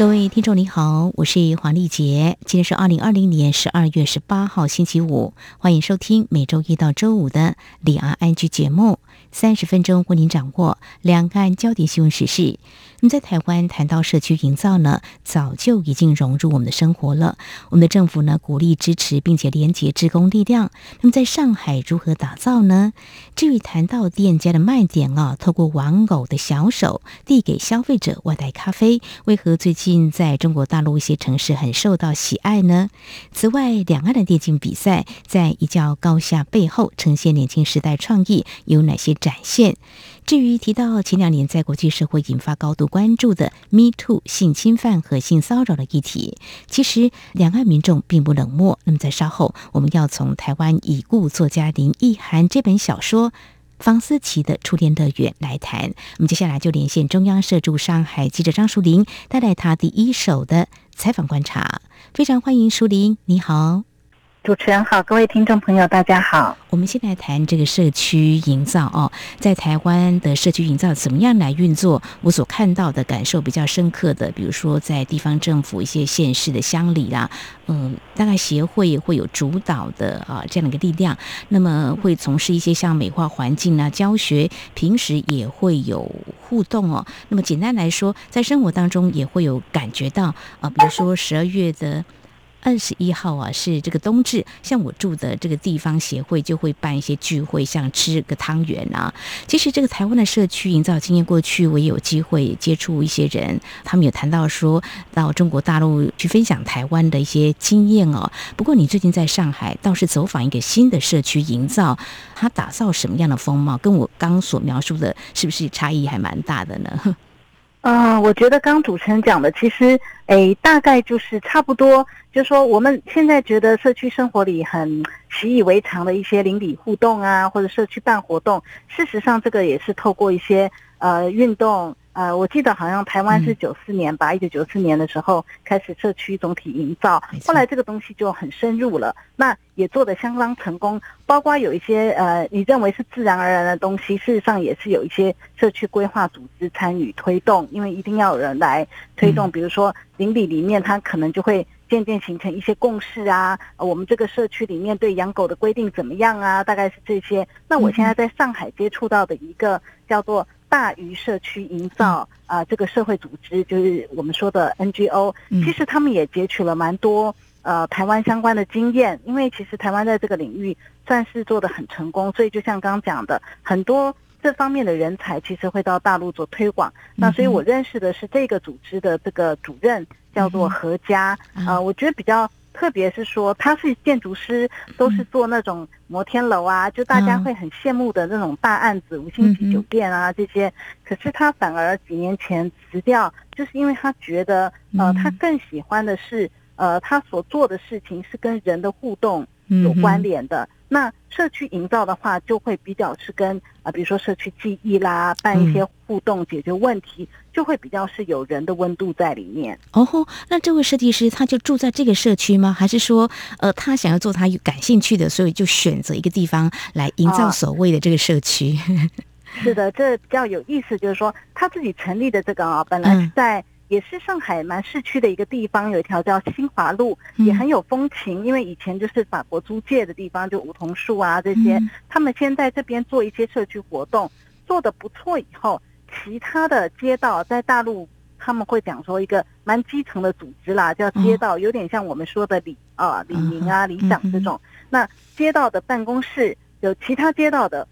各位听众您好，我是黄丽杰，今天是二零二零年十二月十八号星期五，欢迎收听每周一到周五的李安安居节目，三十分钟为您掌握两岸焦点新闻时事。那么在台湾谈到社区营造呢，早就已经融入我们的生活了。我们的政府呢，鼓励支持，并且连结职工力量。那么在上海如何打造呢？至于谈到店家的卖点啊，透过玩偶的小手递给消费者外带咖啡，为何最近在中国大陆一些城市很受到喜爱呢？此外，两岸的电竞比赛在一较高下背后，呈现年轻时代创意有哪些展现？至于提到前两年在国际社会引发高度关注的 “Me Too” 性侵犯和性骚扰的议题，其实两岸民众并不冷漠。那么在稍后，我们要从台湾已故作家林奕含这本小说《房思琪的初恋乐园》来谈。我们接下来就连线中央社驻上海记者张淑玲，带来他第一手的采访观察。非常欢迎淑玲，你好。主持人好，各位听众朋友，大家好。我们先来谈这个社区营造哦，在台湾的社区营造怎么样来运作？我所看到的感受比较深刻的，比如说在地方政府一些县市的乡里啦，嗯，大概协会会有主导的啊这样的一个力量，那么会从事一些像美化环境啊、教学，平时也会有互动哦。那么简单来说，在生活当中也会有感觉到啊，比如说十二月的。二十一号啊，是这个冬至，像我住的这个地方协会就会办一些聚会，像吃个汤圆啊。其实这个台湾的社区营造经验，过去我也有机会接触一些人，他们有谈到说到中国大陆去分享台湾的一些经验哦。不过你最近在上海倒是走访一个新的社区营造，它打造什么样的风貌，跟我刚所描述的，是不是差异还蛮大的呢？嗯、我觉得刚主持人讲的，其实诶，大概就是差不多，就是说我们现在觉得社区生活里很习以为常的一些邻里互动啊，或者社区办活动，事实上这个也是透过一些呃运动。呃，我记得好像台湾是九四年吧，一九九四年的时候开始社区总体营造，后来这个东西就很深入了，那也做得相当成功。包括有一些呃，你认为是自然而然的东西，事实上也是有一些社区规划组织参与推动，因为一定要有人来推动。比如说邻里里面，它可能就会渐渐形成一些共识啊。我们这个社区里面对养狗的规定怎么样啊？大概是这些。那我现在在上海接触到的一个叫做。大于社区营造啊、呃，这个社会组织就是我们说的 NGO，其实他们也截取了蛮多呃台湾相关的经验，因为其实台湾在这个领域算是做得很成功，所以就像刚刚讲的，很多这方面的人才其实会到大陆做推广。那所以我认识的是这个组织的这个主任叫做何家，呃，我觉得比较。特别是说他是建筑师，都是做那种摩天楼啊，就大家会很羡慕的那种大案子，五星级酒店啊这些。可是他反而几年前辞掉，就是因为他觉得，呃，他更喜欢的是，呃，他所做的事情是跟人的互动有关联的。那社区营造的话，就会比较是跟啊、呃，比如说社区记忆啦，办一些互动解决问题，就会比较是有人的温度在里面。哦吼，那这位设计师他就住在这个社区吗？还是说，呃，他想要做他感兴趣的，所以就选择一个地方来营造所谓的这个社区？哦、是的，这比较有意思，就是说他自己成立的这个啊，本来是在。也是上海蛮市区的一个地方，有一条叫新华路，也很有风情。因为以前就是法国租界的地方，就梧桐树啊这些。他们先在这边做一些社区活动，做的不错以后，其他的街道在大陆他们会讲说一个蛮基层的组织啦，叫街道，有点像我们说的李啊里民啊里长这种。那街道的办公室有其他街道的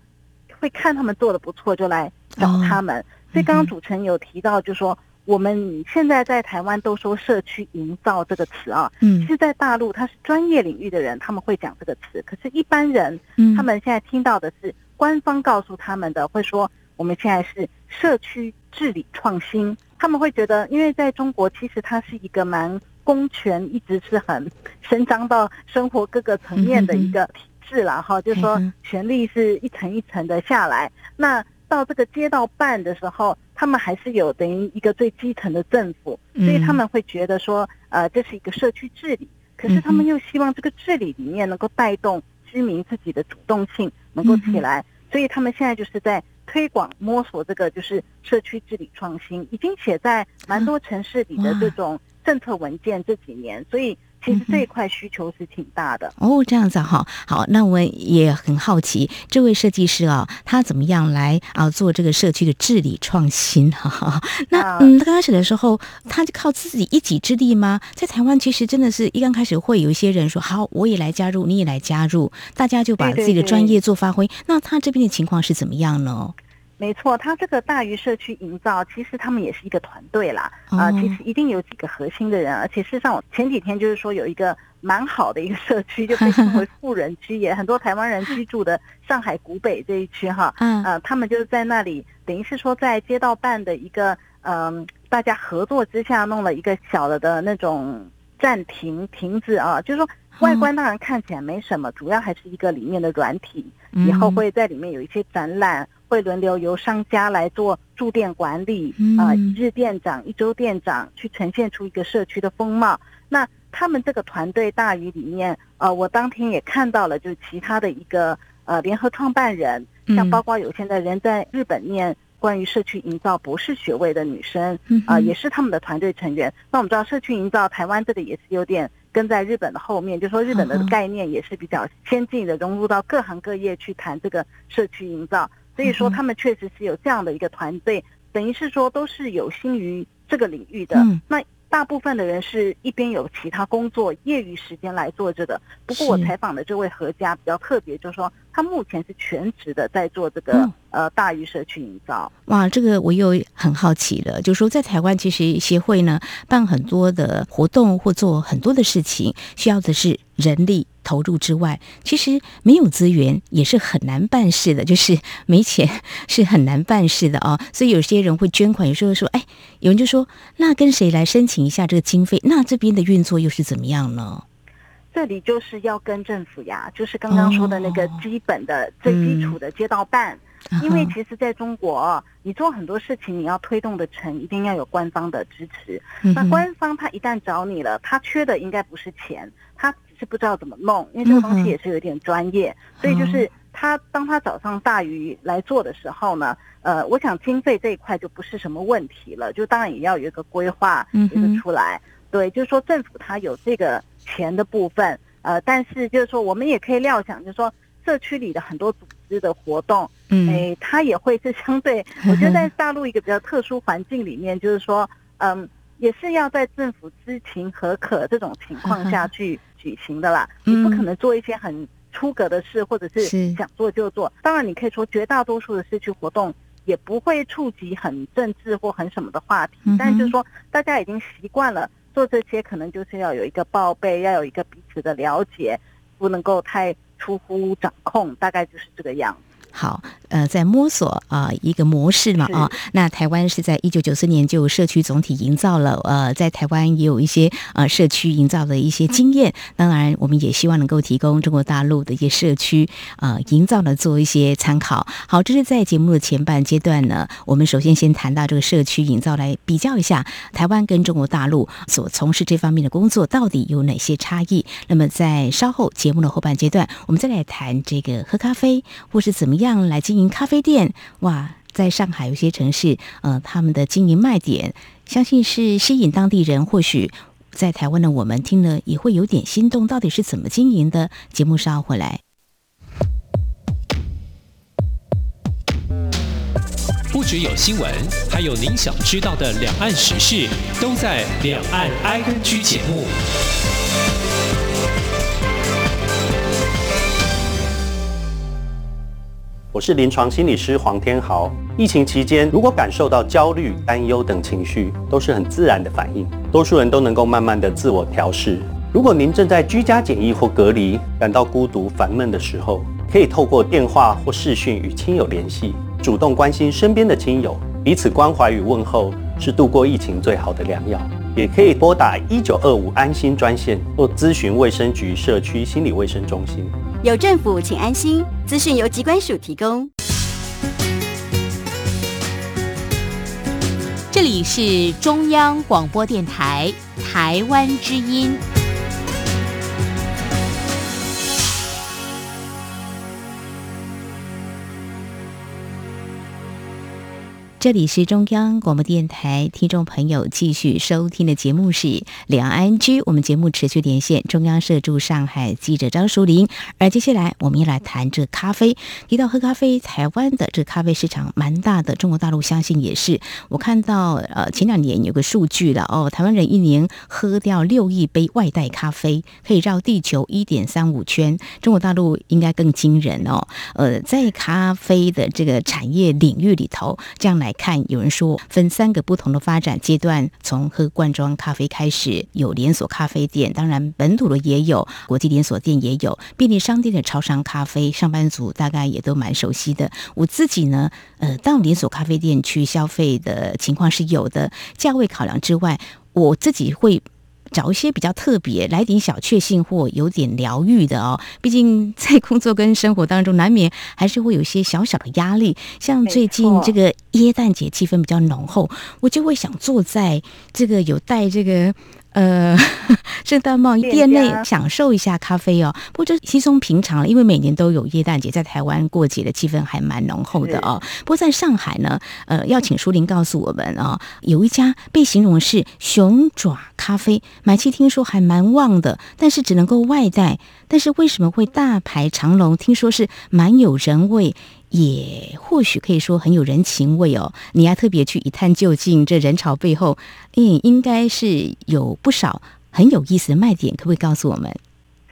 会看他们做的不错，就来找他们。所以刚刚主持人有提到，就说。我们现在在台湾都说社区营造这个词啊，嗯，其实在大陆他是专业领域的人，他们会讲这个词。可是，一般人，他们现在听到的是官方告诉他们的，会说我们现在是社区治理创新。他们会觉得，因为在中国，其实它是一个蛮公权一直是很伸张到生活各个层面的一个体制了哈，就是说权力是一层一层的下来。那到这个街道办的时候，他们还是有等于一个最基层的政府，所以他们会觉得说，呃，这是一个社区治理。可是他们又希望这个治理里面能够带动居民自己的主动性能够起来，所以他们现在就是在推广摸索这个就是社区治理创新，已经写在蛮多城市里的这种政策文件这几年，所以。其实这一块需求是挺大的、嗯、哦，这样子哈，好，那我也很好奇，这位设计师啊，他怎么样来啊做这个社区的治理创新哈、啊？那嗯，刚开始的时候，他就靠自己一己之力吗？在台湾，其实真的是一刚开始会有一些人说，好，我也来加入，你也来加入，大家就把自己的专业做发挥。对对对，那他这边的情况是怎么样呢？没错，它这个大鱼社区营造，其实他们也是一个团队啦。啊、呃，其实一定有几个核心的人，而且事实上，我前几天就是说有一个蛮好的一个社区，就被称为 富人区，也很多台湾人居住的上海古北这一区哈。嗯。呃，他们就是在那里，等于是说在街道办的一个嗯、呃，大家合作之下弄了一个小的的那种暂停亭子啊，就是说外观当然看起来没什么，主要还是一个里面的软体，以后会在里面有一些展览。会轮流由商家来做驻店管理，啊、呃，一日店长、一周店长去呈现出一个社区的风貌。那他们这个团队大于里面，呃，我当天也看到了，就是其他的一个呃联合创办人，像包括有现在人在日本念关于社区营造博士学位的女生，啊、呃，也是他们的团队成员。那我们知道社区营造台湾这个也是有点跟在日本的后面，就说日本的概念也是比较先进的，融入到各行各业去谈这个社区营造。所以说，他们确实是有这样的一个团队，等于是说都是有心于这个领域的。那大部分的人是一边有其他工作，业余时间来做这个。不过我采访的这位何家比较特别，就是说他目前是全职的在做这个呃大鱼社区营造。哇，这个我又很好奇了，就是说在台湾其实协会呢办很多的活动或做很多的事情，需要的是人力。投入之外，其实没有资源也是很难办事的，就是没钱是很难办事的啊、哦。所以有些人会捐款，有时候说，哎，有人就说，那跟谁来申请一下这个经费？那这边的运作又是怎么样呢？这里就是要跟政府呀，就是刚刚说的那个基本的、哦、最基础的街道办。嗯、因为其实在中国，你做很多事情，你要推动的成，一定要有官方的支持。嗯、那官方他一旦找你了，他缺的应该不是钱，他。是不知道怎么弄，因为这个东西也是有点专业，嗯、所以就是他当他找上大鱼来做的时候呢，呃，我想经费这一块就不是什么问题了，就当然也要有一个规划，一个出来，嗯、对，就是说政府他有这个钱的部分，呃，但是就是说我们也可以料想，就是说社区里的很多组织的活动，嗯，哎，它也会是相对，我觉得在大陆一个比较特殊环境里面，就是说，嗯，也是要在政府知情合可这种情况下 去。举行的啦，你不可能做一些很出格的事，或者是想做就做。当然，你可以说绝大多数的社区活动也不会触及很政治或很什么的话题，但就是说大家已经习惯了做这些，可能就是要有一个报备，要有一个彼此的了解，不能够太出乎掌控，大概就是这个样子。好，呃，在摸索啊、呃、一个模式嘛啊，那台湾是在一九九四年就社区总体营造了，呃，在台湾也有一些呃社区营造的一些经验。当然，我们也希望能够提供中国大陆的一些社区呃营造的做一些参考。好，这是在节目的前半阶段呢，我们首先先谈到这个社区营造，来比较一下台湾跟中国大陆所从事这方面的工作到底有哪些差异。那么在稍后节目的后半阶段，我们再来谈这个喝咖啡或是怎么样。样来经营咖啡店，哇，在上海有些城市，呃，他们的经营卖点，相信是吸引当地人。或许在台湾的我们听了也会有点心动，到底是怎么经营的？节目稍后回来。不只有新闻，还有您想知道的两岸时事，都在《两岸 ING》节目。我是临床心理师黄天豪。疫情期间，如果感受到焦虑、担忧等情绪，都是很自然的反应，多数人都能够慢慢的自我调试。如果您正在居家检疫或隔离，感到孤独、烦闷的时候，可以透过电话或视讯与亲友联系，主动关心身边的亲友，彼此关怀与问候是度过疫情最好的良药。也可以拨打一九二五安心专线或咨询卫生局社区心理卫生中心。有政府，请安心。资讯由机关署提供。这里是中央广播电台台湾之音。这里是中央广播电台，听众朋友继续收听的节目是两岸居。我们节目持续连线中央社驻上海记者张淑玲。而接下来，我们要来谈这咖啡。提到喝咖啡，台湾的这咖啡市场蛮大的，中国大陆相信也是。我看到呃前两年有个数据了哦，台湾人一年喝掉六亿杯外带咖啡，可以绕地球一点三五圈。中国大陆应该更惊人哦。呃，在咖啡的这个产业领域里头，这样来。来看，有人说分三个不同的发展阶段，从喝罐装咖啡开始，有连锁咖啡店，当然本土的也有，国际连锁店也有，便利商店的超商咖啡，上班族大概也都蛮熟悉的。我自己呢，呃，到连锁咖啡店去消费的情况是有的，价位考量之外，我自己会。找一些比较特别、来点小确幸或有点疗愈的哦。毕竟在工作跟生活当中，难免还是会有一些小小的压力。像最近这个耶诞节气氛比较浓厚，我就会想坐在这个有带这个。呃，圣诞帽店内享受一下咖啡哦，不过这稀松平常了，因为每年都有耶诞节，在台湾过节的气氛还蛮浓厚的哦。不过在上海呢，呃，要请淑玲告诉我们啊、哦，有一家被形容是熊爪咖啡，买气听说还蛮旺的，但是只能够外带。但是为什么会大排长龙？听说是蛮有人味。也或许可以说很有人情味哦，你要特别去一探究竟，这人潮背后，嗯，应该是有不少很有意思的卖点，可不可以告诉我们？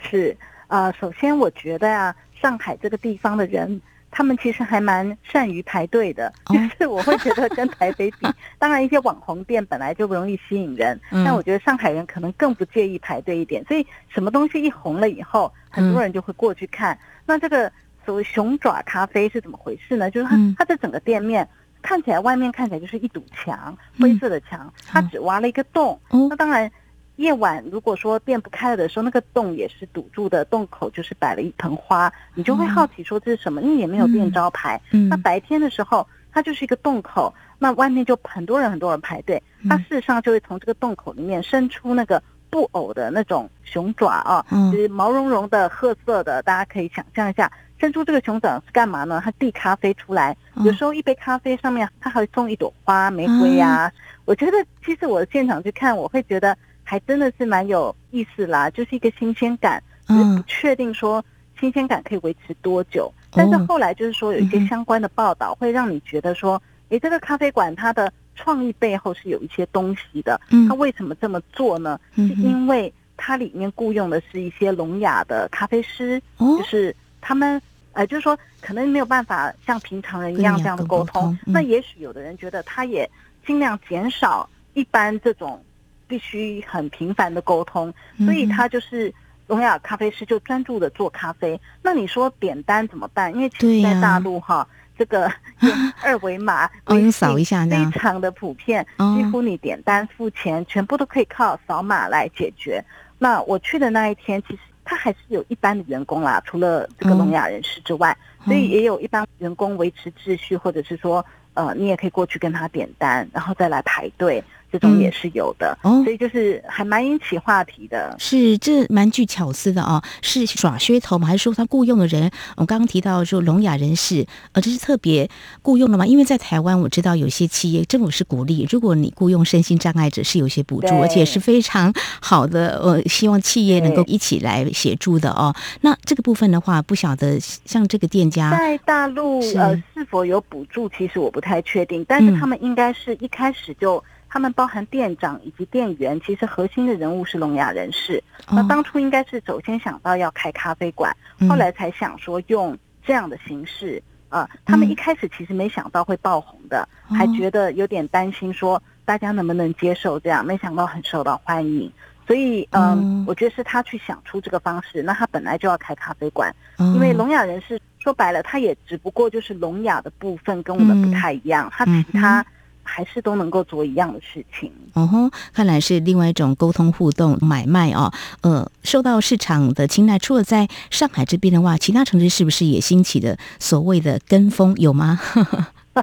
是啊、呃，首先我觉得啊，上海这个地方的人，他们其实还蛮善于排队的，就、哦、是我会觉得跟台北比，当然一些网红店本来就不容易吸引人，嗯、但我觉得上海人可能更不介意排队一点，所以什么东西一红了以后，很多人就会过去看，嗯、那这个。所谓熊爪咖啡是怎么回事呢？就是它，它的整个店面看起来，外面看起来就是一堵墙，灰色的墙，它只挖了一个洞。那当然，夜晚如果说店不开了的时候，那个洞也是堵住的，洞口就是摆了一盆花，你就会好奇说这是什么？因为也没有店招牌。那白天的时候，它就是一个洞口，那外面就很多人很多人排队，它事实上就会从这个洞口里面伸出那个布偶的那种熊爪啊，就是毛茸茸的褐色的，大家可以想象一下。伸出这个熊掌是干嘛呢？它递咖啡出来，有时候一杯咖啡上面它还会送一朵花，玫瑰呀、啊。我觉得其实我现场去看，我会觉得还真的是蛮有意思啦，就是一个新鲜感，只是不确定说新鲜感可以维持多久。但是后来就是说有一些相关的报道，会让你觉得说，诶，这个咖啡馆它的创意背后是有一些东西的。它为什么这么做呢？是因为它里面雇佣的是一些聋哑的咖啡师，就是。他们呃，就是说，可能没有办法像平常人一样这样的沟通。沟通嗯、那也许有的人觉得，他也尽量减少一般这种必须很频繁的沟通，嗯、所以他就是聋哑咖啡师，就专注的做咖啡。那你说点单怎么办？因为其实在大陆哈，啊、这个 二维码扫一下，非常的普遍，几乎你点单付钱，全部都可以靠扫码来解决。那我去的那一天，其实。他还是有一般的员工啦，除了这个聋哑人士之外，嗯、所以也有一般员工维持秩序，或者是说，呃，你也可以过去跟他点单，然后再来排队。这种也是有的，嗯、哦，所以就是还蛮引起话题的。是，这蛮具巧思的哦。是耍噱头吗？还是说他雇佣的人？我刚刚提到说聋哑人士，呃，这是特别雇佣的吗？因为在台湾，我知道有些企业政府是鼓励，如果你雇佣身心障碍者，是有些补助，而且是非常好的。呃，希望企业能够一起来协助的哦。那这个部分的话，不晓得像这个店家在大陆是呃是否有补助，其实我不太确定。但是他们应该是一开始就。他们包含店长以及店员，其实核心的人物是聋哑人士。那当初应该是首先想到要开咖啡馆，后来才想说用这样的形式。啊，他们一开始其实没想到会爆红的，还觉得有点担心，说大家能不能接受这样，没想到很受到欢迎。所以，嗯，我觉得是他去想出这个方式。那他本来就要开咖啡馆，因为聋哑人士说白了，他也只不过就是聋哑的部分跟我们不太一样，他其他。还是都能够做一样的事情。哦吼，看来是另外一种沟通互动买卖哦。呃，受到市场的青睐，除了在上海这边的话，其他城市是不是也兴起的所谓的跟风有吗？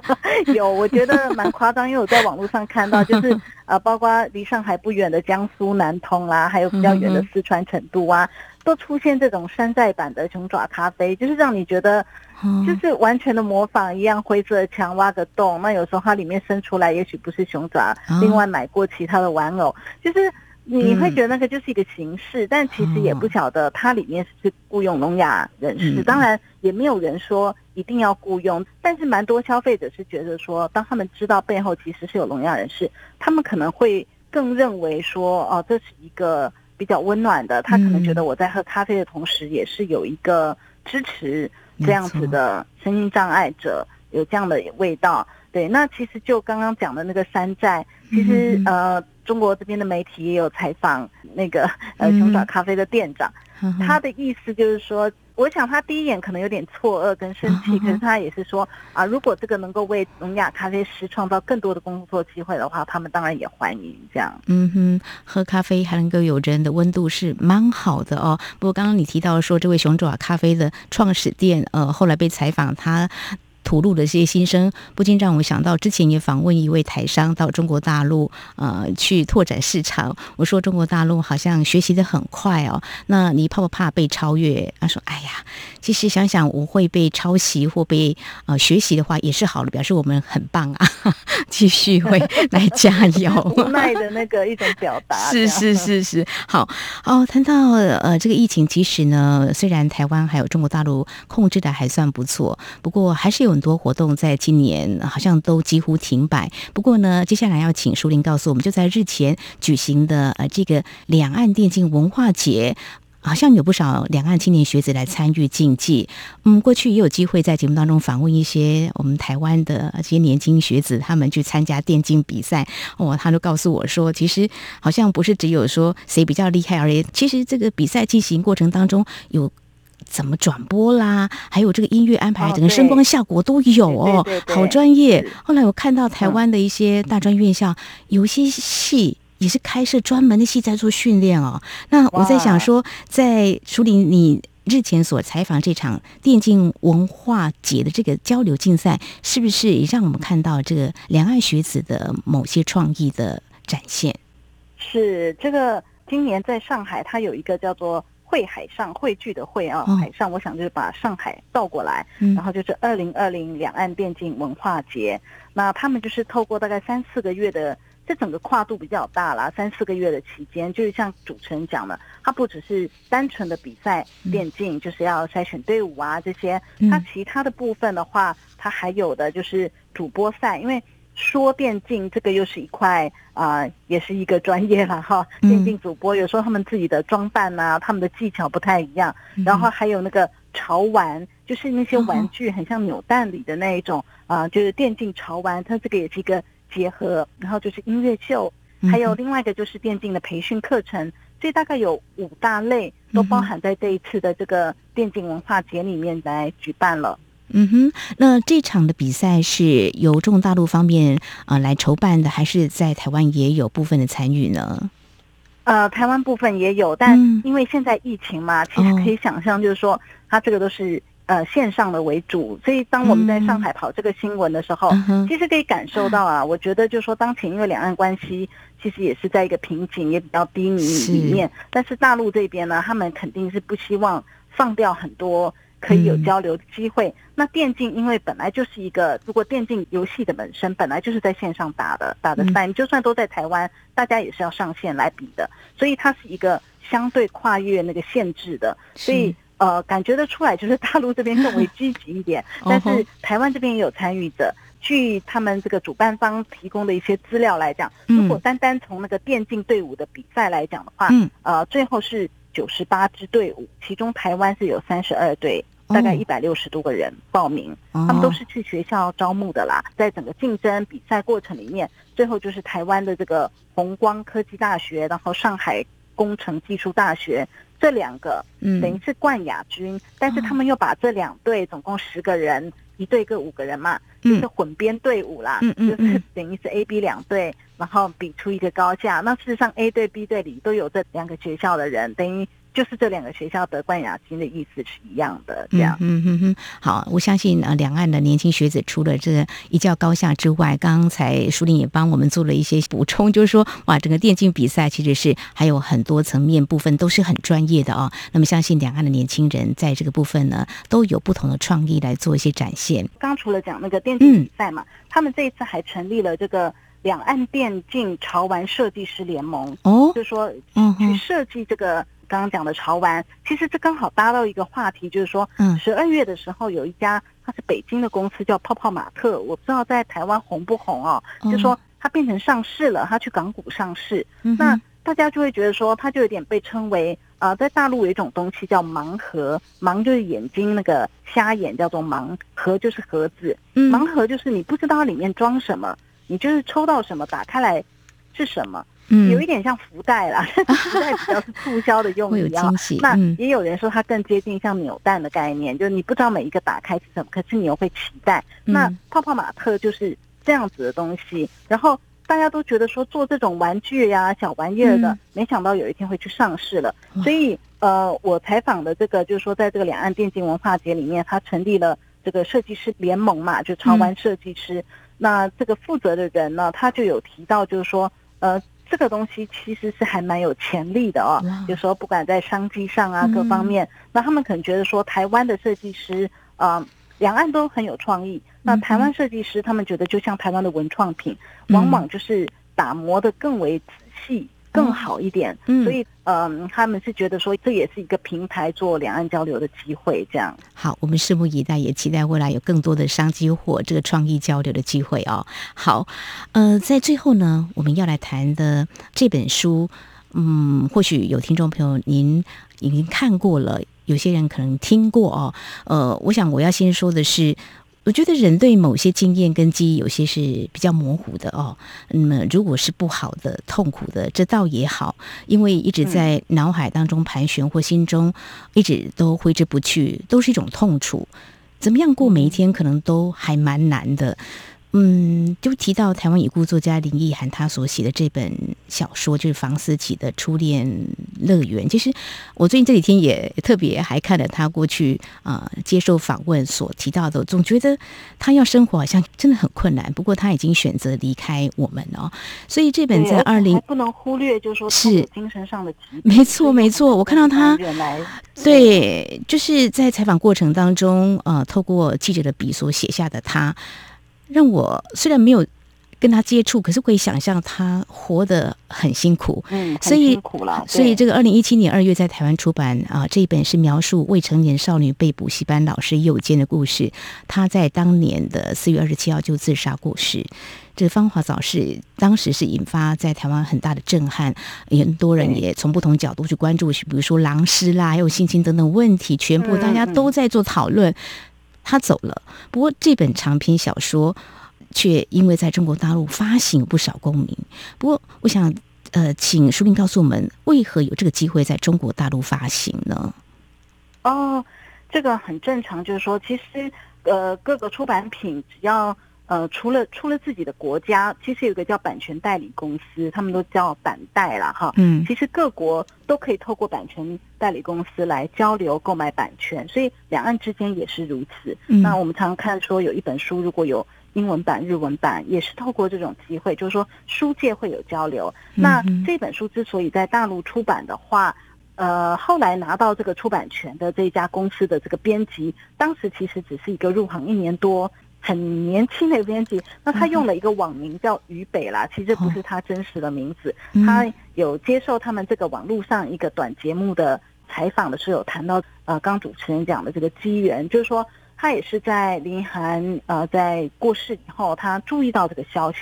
有，我觉得蛮夸张，因为我在网络上看到，就是 呃，包括离上海不远的江苏南通啦，还有比较远的四川成都啊，都出现这种山寨版的熊爪咖啡，就是让你觉得。就是完全的模仿一样，灰色的墙挖个洞，那有时候它里面生出来，也许不是熊爪，另外买过其他的玩偶，就是你会觉得那个就是一个形式，但其实也不晓得它里面是雇佣聋哑人士，当然也没有人说一定要雇佣，但是蛮多消费者是觉得说，当他们知道背后其实是有聋哑人士，他们可能会更认为说，哦，这是一个比较温暖的，他可能觉得我在喝咖啡的同时，也是有一个支持。这样子的声音障碍者有这样的味道，对。那其实就刚刚讲的那个山寨，其实呃，中国这边的媒体也有采访那个呃熊爪咖啡的店长，他的意思就是说。我想他第一眼可能有点错愕跟生气，可是他也是说啊，如果这个能够为聋哑咖啡师创造更多的工作机会的话，他们当然也欢迎这样。嗯哼，喝咖啡还能够有人的温度是蛮好的哦。不过刚刚你提到说，这位熊爪咖啡的创始店，呃，后来被采访他。吐露的这些心声，不禁让我想到之前也访问一位台商到中国大陆，呃，去拓展市场。我说中国大陆好像学习的很快哦，那你怕不怕被超越？他说：“哎呀，其实想想我会被抄袭或被呃学习的话也是好的，表示我们很棒啊，继续会来加油。”无奈的那个一种表达。是是是是，好哦。谈到呃这个疫情，其实呢，虽然台湾还有中国大陆控制的还算不错，不过还是有。很多活动在今年好像都几乎停摆。不过呢，接下来要请舒林告诉我们，就在日前举行的呃这个两岸电竞文化节，好像有不少两岸青年学子来参与竞技。嗯，过去也有机会在节目当中访问一些我们台湾的这些年轻学子，他们去参加电竞比赛。哦，他就告诉我说，其实好像不是只有说谁比较厉害而已，其实这个比赛进行过程当中有。怎么转播啦？还有这个音乐安排，整个声光效果都有哦，好专业。后来我看到台湾的一些大专院校，有些系也是开设专门的系在做训练哦。那我在想说，在淑铃你日前所采访这场电竞文化节的这个交流竞赛，是不是也让我们看到这个两岸学子的某些创意的展现？是这个今年在上海，它有一个叫做。汇海上汇聚的汇啊，海上，我想就是把上海倒过来，然后就是二零二零两岸电竞文化节。那他们就是透过大概三四个月的，这整个跨度比较大啦，三四个月的期间，就是像主持人讲的，它不只是单纯的比赛电竞，就是要筛选队伍啊这些，它其他的部分的话，它还有的就是主播赛，因为。说电竞这个又是一块啊、呃，也是一个专业了哈。电竞主播有时候他们自己的装扮啊，他们的技巧不太一样。然后还有那个潮玩，就是那些玩具很像扭蛋里的那一种啊、呃，就是电竞潮玩，它这个也是一个结合。然后就是音乐秀，还有另外一个就是电竞的培训课程。所以大概有五大类都包含在这一次的这个电竞文化节里面来举办了。嗯哼，那这场的比赛是由中国大陆方面啊、呃、来筹办的，还是在台湾也有部分的参与呢？呃，台湾部分也有，但因为现在疫情嘛，嗯、其实可以想象，就是说它这个都是呃线上的为主，所以当我们在上海跑这个新闻的时候，嗯、其实可以感受到啊，我觉得就是说当前因为两岸关系其实也是在一个瓶颈也比较低迷里面，是但是大陆这边呢，他们肯定是不希望放掉很多。可以有交流的机会。嗯、那电竞因为本来就是一个，如果电竞游戏的本身本来就是在线上打的，打的赛，就算都在台湾，大家也是要上线来比的，所以它是一个相对跨越那个限制的。所以呃，感觉得出来就是大陆这边更为积极一点，但是台湾这边也有参与者。据他们这个主办方提供的一些资料来讲，如果单单从那个电竞队伍的比赛来讲的话，呃，最后是九十八支队伍，其中台湾是有三十二队。大概一百六十多个人报名，他们都是去学校招募的啦。在整个竞争比赛过程里面，最后就是台湾的这个红光科技大学，然后上海工程技术大学这两个，等于是冠亚军。但是他们又把这两队总共十个人一队各五个人嘛，嗯、就是混编队伍啦，嗯嗯嗯就是等于是 A、B 两队，然后比出一个高下。那事实上 A 队、B 队里都有这两个学校的人，等于。就是这两个学校得冠亚军的意思是一样的，这样。嗯嗯嗯，好，我相信啊，两岸的年轻学子除了这一较高下之外，刚才舒玲也帮我们做了一些补充，就是说，哇，整个电竞比赛其实是还有很多层面部分都是很专业的哦。那么，相信两岸的年轻人在这个部分呢，都有不同的创意来做一些展现。刚除了讲那个电竞比赛嘛，嗯、他们这一次还成立了这个两岸电竞潮玩设计师联盟哦，就是说，嗯，去设计这个。刚刚讲的潮玩，其实这刚好搭到一个话题，就是说，嗯，十二月的时候有一家，它是北京的公司叫泡泡玛特，我不知道在台湾红不红哦。嗯、就说它变成上市了，它去港股上市，嗯、那大家就会觉得说，它就有点被称为啊、呃，在大陆有一种东西叫盲盒，盲就是眼睛那个瞎眼叫做盲盒，就是盒子，嗯、盲盒就是你不知道它里面装什么，你就是抽到什么打开来是什么。嗯，有一点像福袋啦，福袋比较是促销的用意啊。那也有人说它更接近像扭蛋的概念，就是你不知道每一个打开是什么，可是你又会期待。那泡泡玛特就是这样子的东西，然后大家都觉得说做这种玩具呀、啊、小玩意儿的，没想到有一天会去上市了。所以呃，我采访的这个就是说，在这个两岸电竞文化节里面，他成立了这个设计师联盟嘛，就潮玩设计师。那这个负责的人呢，他就有提到，就是说呃。这个东西其实是还蛮有潜力的哦，有时候不管在商机上啊各方面，那他们可能觉得说台湾的设计师，呃，两岸都很有创意。那台湾设计师他们觉得就像台湾的文创品，往往就是打磨的更为仔细。更好一点，嗯，所以嗯、呃，他们是觉得说这也是一个平台做两岸交流的机会，这样。好，我们拭目以待，也期待未来有更多的商机或这个创意交流的机会哦。好，呃，在最后呢，我们要来谈的这本书，嗯，或许有听众朋友您已经看过了，有些人可能听过哦。呃，我想我要先说的是。我觉得人对某些经验跟记忆有些是比较模糊的哦。那么如果是不好的、痛苦的，这倒也好，因为一直在脑海当中盘旋或心中一直都挥之不去，都是一种痛楚。怎么样过每一天，可能都还蛮难的。嗯，就提到台湾已故作家林奕含他所写的这本小说，就是房思琪的初恋乐园。其实我最近这几天也特别还看了他过去啊、呃、接受访问所提到的，总觉得他要生活好像真的很困难。不过他已经选择离开我们哦，所以这本在二零不能忽略，就是说是精神上的疾病。没错，没错，我看到他原来对，就是在采访过程当中，呃，透过记者的笔所写下的他。让我虽然没有跟他接触，可是可以想象他活得很辛苦，嗯。所以，所以这个二零一七年二月在台湾出版啊，这一本是描述未成年少女被补习班老师诱奸的故事。他在当年的四月二十七号就自杀过世。这个芳华早逝，当时是引发在台湾很大的震撼，很多人也从不同角度去关注，比如说狼师啦，还有性侵等等问题，全部大家都在做讨论。嗯嗯他走了，不过这本长篇小说却因为在中国大陆发行不少共鸣。不过，我想，呃，请淑玲告诉我们，为何有这个机会在中国大陆发行呢？哦，这个很正常，就是说，其实，呃，各个出版品只要。呃，除了除了自己的国家，其实有一个叫版权代理公司，他们都叫版代了哈。嗯，其实各国都可以透过版权代理公司来交流购买版权，所以两岸之间也是如此。嗯，那我们常常看说有一本书如果有英文版、日文版，也是透过这种机会，就是说书界会有交流。那这本书之所以在大陆出版的话，呃，后来拿到这个出版权的这一家公司的这个编辑，当时其实只是一个入行一年多。很年轻的编辑，那他用了一个网名叫于北啦，其实不是他真实的名字。他有接受他们这个网络上一个短节目的采访的时候，有谈到呃，刚主持人讲的这个机缘，就是说他也是在林涵呃在过世以后，他注意到这个消息。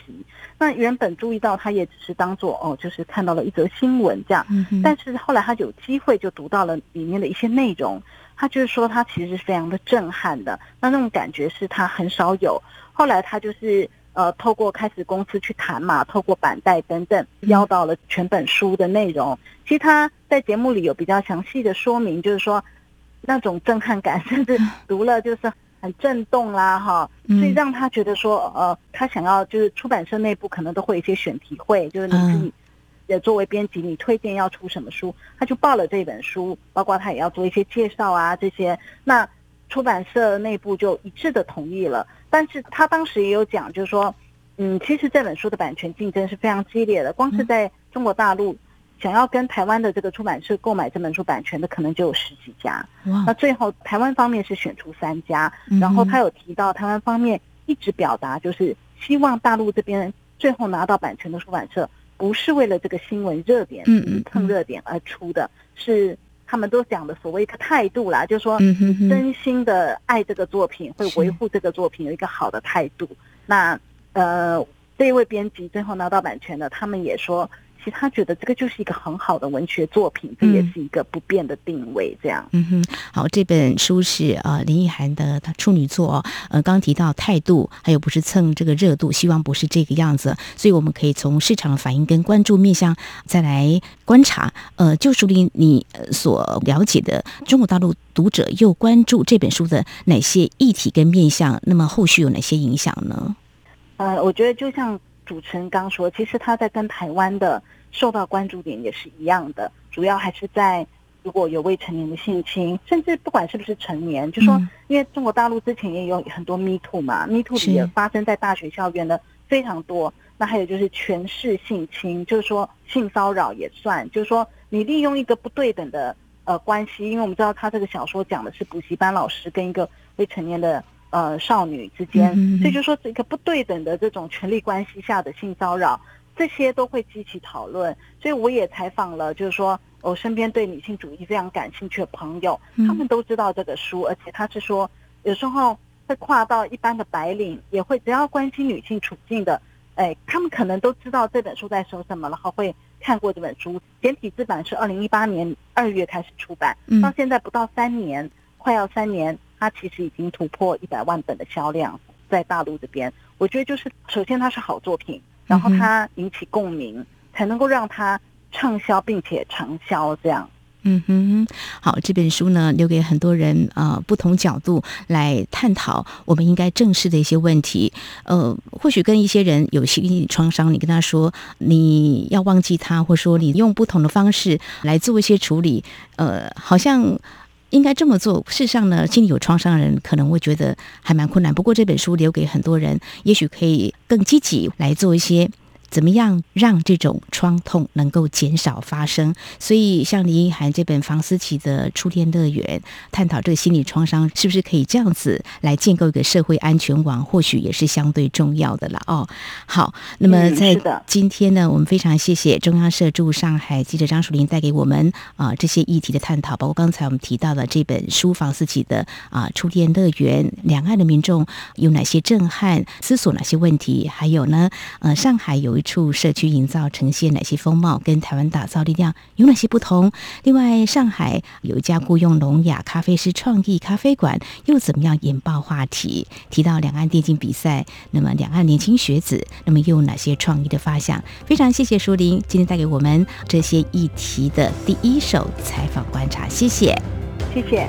那原本注意到，他也只是当做哦，就是看到了一则新闻这样。但是后来他有机会就读到了里面的一些内容。他就是说，他其实是非常的震撼的，那那种感觉是他很少有。后来他就是呃，透过开始公司去谈嘛，透过板带等等，邀到了全本书的内容。其实他在节目里有比较详细的说明，就是说那种震撼感，甚至读了就是很震动啦，哈，所以让他觉得说，呃，他想要就是出版社内部可能都会有一些选题会，就是你自己呃作为编辑，你推荐要出什么书，他就报了这本书，包括他也要做一些介绍啊这些，那出版社内部就一致的同意了。但是他当时也有讲，就是说，嗯，其实这本书的版权竞争是非常激烈的，光是在中国大陆。想要跟台湾的这个出版社购买这本书版权的，可能就有十几家。哇！那最后台湾方面是选出三家，然后他有提到台湾方面一直表达，就是希望大陆这边最后拿到版权的出版社，不是为了这个新闻热点，嗯，蹭热点而出的，是他们都讲的所谓一个态度啦，就是说真心的爱这个作品，会维护这个作品有一个好的态度。那呃，这一位编辑最后拿到版权的，他们也说。其实他觉得这个就是一个很好的文学作品，这也是一个不变的定位。这样，嗯哼，好，这本书是呃林奕涵的他处女作，呃，刚刚提到态度，还有不是蹭这个热度，希望不是这个样子。所以我们可以从市场的反应跟关注面向再来观察。呃，就书里你所了解的中国大陆读者又关注这本书的哪些议题跟面向？那么后续有哪些影响呢？呃，我觉得就像。主持人刚说，其实他在跟台湾的受到关注点也是一样的，主要还是在如果有未成年的性侵，甚至不管是不是成年，就说因为中国大陆之前也有很多 Me Too 嘛，Me Too 也发生在大学校园的非常多。那还有就是权势性侵，就是说性骚扰也算，就是说你利用一个不对等的呃关系，因为我们知道他这个小说讲的是补习班老师跟一个未成年的。呃，少女之间，所以就说这个不对等的这种权力关系下的性骚扰，这些都会激起讨论。所以我也采访了，就是说我身边对女性主义非常感兴趣的朋友，他们都知道这个书，而且他是说有时候会跨到一般的白领，也会只要关心女性处境的，哎，他们可能都知道这本书在说什么，然后会看过这本书。简体字版是二零一八年二月开始出版，到现在不到三年，快要三年。它其实已经突破一百万本的销量，在大陆这边，我觉得就是首先它是好作品，然后它引起共鸣，嗯、才能够让它畅销并且长销这样。嗯哼，好，这本书呢，留给很多人啊、呃，不同角度来探讨我们应该正视的一些问题。呃，或许跟一些人有心理创伤，你跟他说你要忘记他，或者说你用不同的方式来做一些处理，呃，好像。应该这么做。事实上呢，心里有创伤的人可能会觉得还蛮困难。不过这本书留给很多人，也许可以更积极来做一些。怎么样让这种创痛能够减少发生？所以像林奕涵这本房思琪的《初恋乐园》，探讨这个心理创伤是不是可以这样子来建构一个社会安全网，或许也是相对重要的了哦。好，那么在今天呢，我们非常谢谢中央社驻上海记者张淑玲带给我们啊、呃、这些议题的探讨，包括刚才我们提到的这本书房思琪的啊《初恋乐园》，两岸的民众有哪些震撼，思索哪些问题，还有呢，呃，上海有一处社区营造呈现哪些风貌，跟台湾打造力量有哪些不同？另外，上海有一家雇佣聋哑咖啡师创意咖啡馆，又怎么样引爆话题？提到两岸电竞比赛，那么两岸年轻学子，那么又有哪些创意的发想？非常谢谢淑玲今天带给我们这些议题的第一手采访观察，谢谢，谢谢。